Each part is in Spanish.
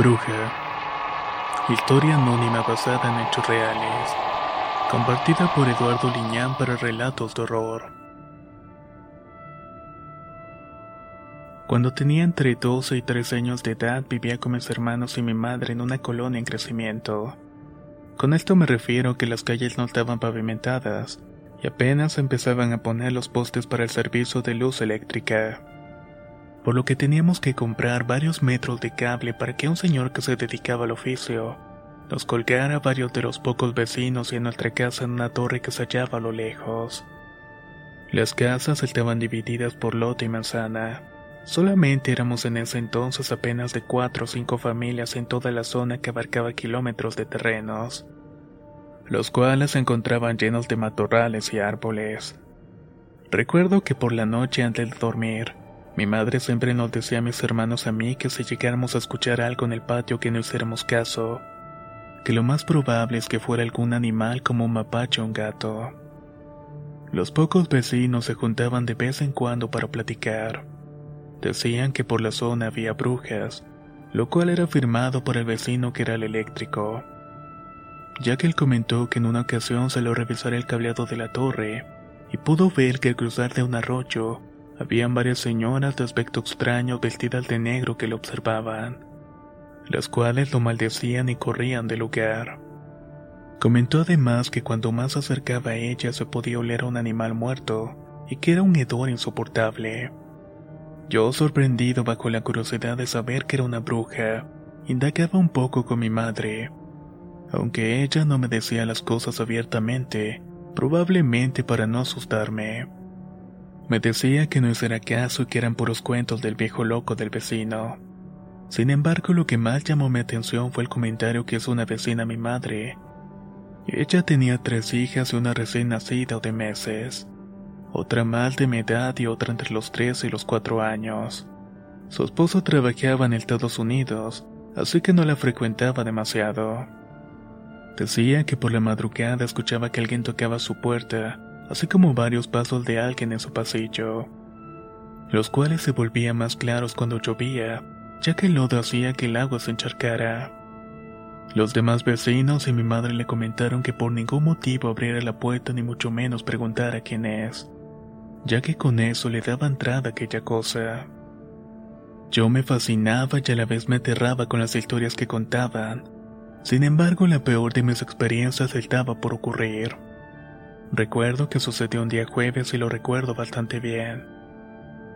Bruja. Historia anónima basada en hechos reales. Compartida por Eduardo Liñán para relatos de horror. Cuando tenía entre 12 y 13 años de edad vivía con mis hermanos y mi madre en una colonia en crecimiento. Con esto me refiero que las calles no estaban pavimentadas y apenas empezaban a poner los postes para el servicio de luz eléctrica por lo que teníamos que comprar varios metros de cable para que un señor que se dedicaba al oficio nos colgara varios de los pocos vecinos y en nuestra casa en una torre que se hallaba a lo lejos. Las casas estaban divididas por lote y manzana. Solamente éramos en ese entonces apenas de cuatro o cinco familias en toda la zona que abarcaba kilómetros de terrenos, los cuales se encontraban llenos de matorrales y árboles. Recuerdo que por la noche antes de dormir, mi madre siempre nos decía a mis hermanos a mí que si llegáramos a escuchar algo en el patio que no hiciéramos caso, que lo más probable es que fuera algún animal como un mapache o un gato. Los pocos vecinos se juntaban de vez en cuando para platicar. Decían que por la zona había brujas, lo cual era afirmado por el vecino que era el eléctrico, ya que él comentó que en una ocasión salió a revisar el cableado de la torre y pudo ver que al cruzar de un arroyo habían varias señoras de aspecto extraño vestidas de negro que lo observaban, las cuales lo maldecían y corrían del lugar. Comentó además que cuando más se acercaba a ella se podía oler a un animal muerto y que era un hedor insoportable. Yo, sorprendido bajo la curiosidad de saber que era una bruja, indagaba un poco con mi madre. Aunque ella no me decía las cosas abiertamente, probablemente para no asustarme. Me decía que no hiciera caso y que eran puros cuentos del viejo loco del vecino. Sin embargo, lo que más llamó mi atención fue el comentario que hizo una vecina a mi madre. Ella tenía tres hijas y una recién nacida de meses, otra más de mi edad y otra entre los tres y los cuatro años. Su esposo trabajaba en Estados Unidos, así que no la frecuentaba demasiado. Decía que por la madrugada escuchaba que alguien tocaba su puerta así como varios pasos de alguien en su pasillo, los cuales se volvían más claros cuando llovía, ya que el lodo hacía que el agua se encharcara. Los demás vecinos y mi madre le comentaron que por ningún motivo abriera la puerta ni mucho menos preguntara quién es, ya que con eso le daba entrada a aquella cosa. Yo me fascinaba y a la vez me aterraba con las historias que contaban. Sin embargo, la peor de mis experiencias estaba por ocurrir. Recuerdo que sucedió un día jueves y lo recuerdo bastante bien.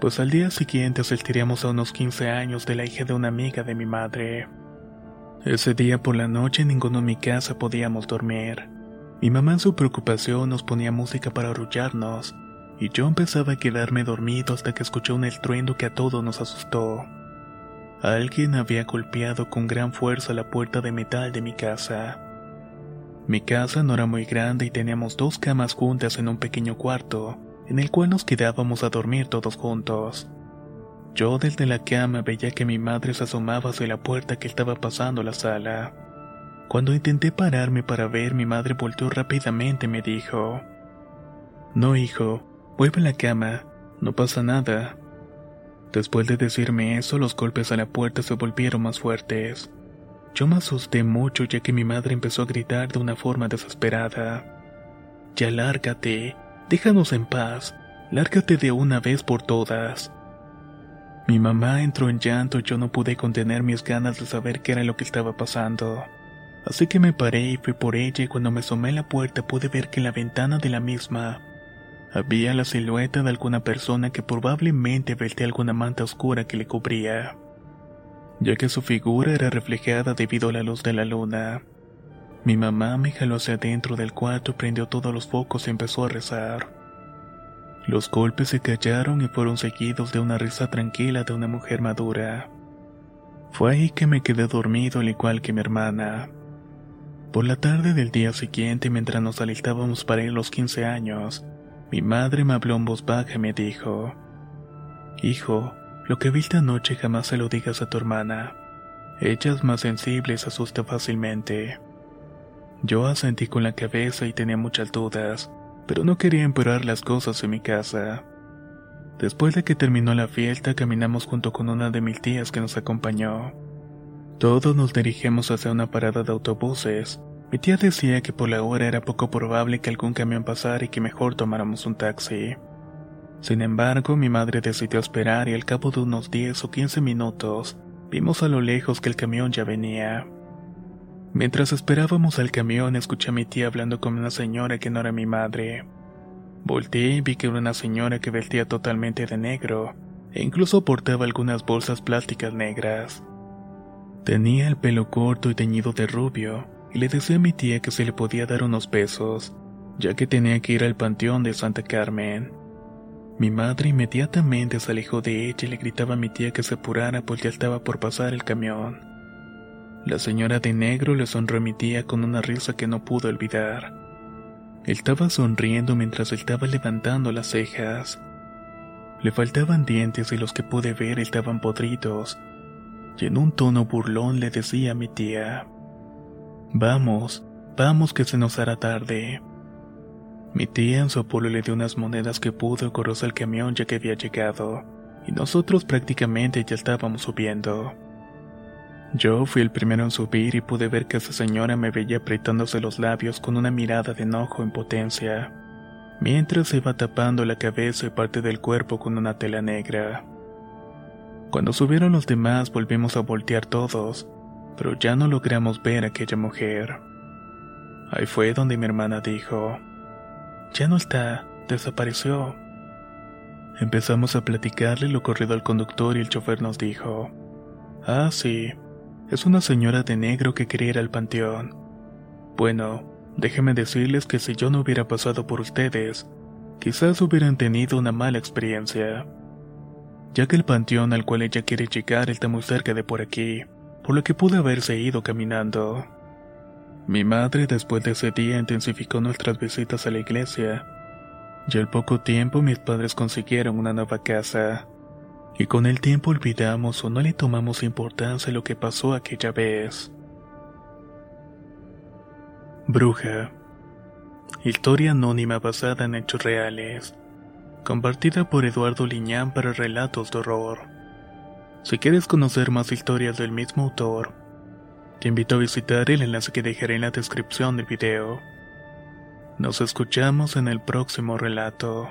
Pues al día siguiente asistiríamos a unos 15 años de la hija de una amiga de mi madre. Ese día por la noche ninguno en mi casa podíamos dormir. Mi mamá en su preocupación nos ponía música para arrullarnos, y yo empezaba a quedarme dormido hasta que escuché un estruendo que a todos nos asustó. Alguien había golpeado con gran fuerza la puerta de metal de mi casa. Mi casa no era muy grande y teníamos dos camas juntas en un pequeño cuarto, en el cual nos quedábamos a dormir todos juntos. Yo desde la cama veía que mi madre se asomaba hacia la puerta que estaba pasando la sala. Cuando intenté pararme para ver, mi madre volteó rápidamente y me dijo, No, hijo, vuelve a la cama, no pasa nada. Después de decirme eso, los golpes a la puerta se volvieron más fuertes. Yo me asusté mucho ya que mi madre empezó a gritar de una forma desesperada. Ya lárgate, déjanos en paz, lárgate de una vez por todas. Mi mamá entró en llanto y yo no pude contener mis ganas de saber qué era lo que estaba pasando. Así que me paré y fui por ella y cuando me asomé a la puerta pude ver que en la ventana de la misma había la silueta de alguna persona que probablemente vestía alguna manta oscura que le cubría, ya que su figura era reflejada debido a la luz de la luna. Mi mamá me jaló hacia adentro del cuarto, prendió todos los focos y empezó a rezar. Los golpes se callaron y fueron seguidos de una risa tranquila de una mujer madura. Fue ahí que me quedé dormido al igual que mi hermana. Por la tarde del día siguiente, mientras nos alistábamos para ir los 15 años, mi madre me habló en voz baja y me dijo, Hijo, lo que viste anoche jamás se lo digas a tu hermana. Ella más sensible y se asusta fácilmente. Yo asentí con la cabeza y tenía muchas dudas, pero no quería empeorar las cosas en mi casa. Después de que terminó la fiesta, caminamos junto con una de mis tías que nos acompañó. Todos nos dirigimos hacia una parada de autobuses. Mi tía decía que por la hora era poco probable que algún camión pasara y que mejor tomáramos un taxi. Sin embargo, mi madre decidió esperar y al cabo de unos 10 o 15 minutos, vimos a lo lejos que el camión ya venía. Mientras esperábamos al camión, escuché a mi tía hablando con una señora que no era mi madre. Volté y vi que era una señora que vestía totalmente de negro, e incluso portaba algunas bolsas plásticas negras. Tenía el pelo corto y teñido de rubio, y le decía a mi tía que se le podía dar unos besos, ya que tenía que ir al panteón de Santa Carmen. Mi madre inmediatamente se alejó de ella y le gritaba a mi tía que se apurara pues ya estaba por pasar el camión. La señora de negro le sonrió a mi tía con una risa que no pudo olvidar. Estaba sonriendo mientras estaba levantando las cejas. Le faltaban dientes y los que pude ver estaban podridos. Y en un tono burlón le decía a mi tía, Vamos, vamos que se nos hará tarde. Mi tía en su apolo le dio unas monedas que pudo y corrió al camión ya que había llegado, y nosotros prácticamente ya estábamos subiendo. Yo fui el primero en subir y pude ver que esa señora me veía apretándose los labios con una mirada de enojo en potencia, mientras se iba tapando la cabeza y parte del cuerpo con una tela negra. Cuando subieron los demás volvimos a voltear todos, pero ya no logramos ver a aquella mujer. Ahí fue donde mi hermana dijo, ya no está, desapareció. Empezamos a platicarle lo ocurrido al conductor y el chofer nos dijo, ah, sí, es una señora de negro que quería ir al panteón. Bueno, déjenme decirles que si yo no hubiera pasado por ustedes, quizás hubieran tenido una mala experiencia. Ya que el panteón al cual ella quiere llegar está muy cerca de por aquí, por lo que pude haberse ido caminando. Mi madre después de ese día intensificó nuestras visitas a la iglesia, y al poco tiempo mis padres consiguieron una nueva casa y con el tiempo olvidamos o no le tomamos importancia lo que pasó aquella vez. Bruja. Historia anónima basada en hechos reales. Compartida por Eduardo Liñán para relatos de horror. Si quieres conocer más historias del mismo autor, te invito a visitar el enlace que dejaré en la descripción del video. Nos escuchamos en el próximo relato.